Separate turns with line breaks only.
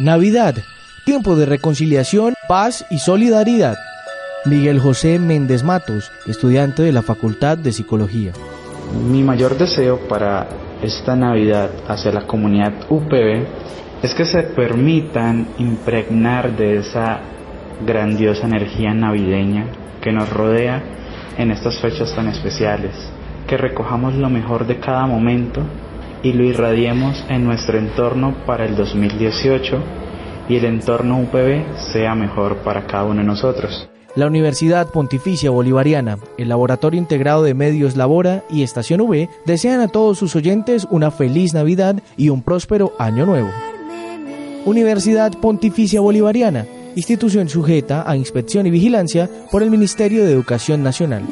Navidad, tiempo de reconciliación, paz y solidaridad. Miguel José Méndez Matos, estudiante de la Facultad de Psicología.
Mi mayor deseo para esta Navidad hacia la comunidad UPB es que se permitan impregnar de esa grandiosa energía navideña que nos rodea en estas fechas tan especiales, que recojamos lo mejor de cada momento y lo irradiemos en nuestro entorno para el 2018 y el entorno UPB sea mejor para cada uno de nosotros.
La Universidad Pontificia Bolivariana, el Laboratorio Integrado de Medios Labora y Estación V desean a todos sus oyentes una feliz Navidad y un próspero año nuevo. Universidad Pontificia Bolivariana, institución sujeta a inspección y vigilancia por el Ministerio de Educación Nacional.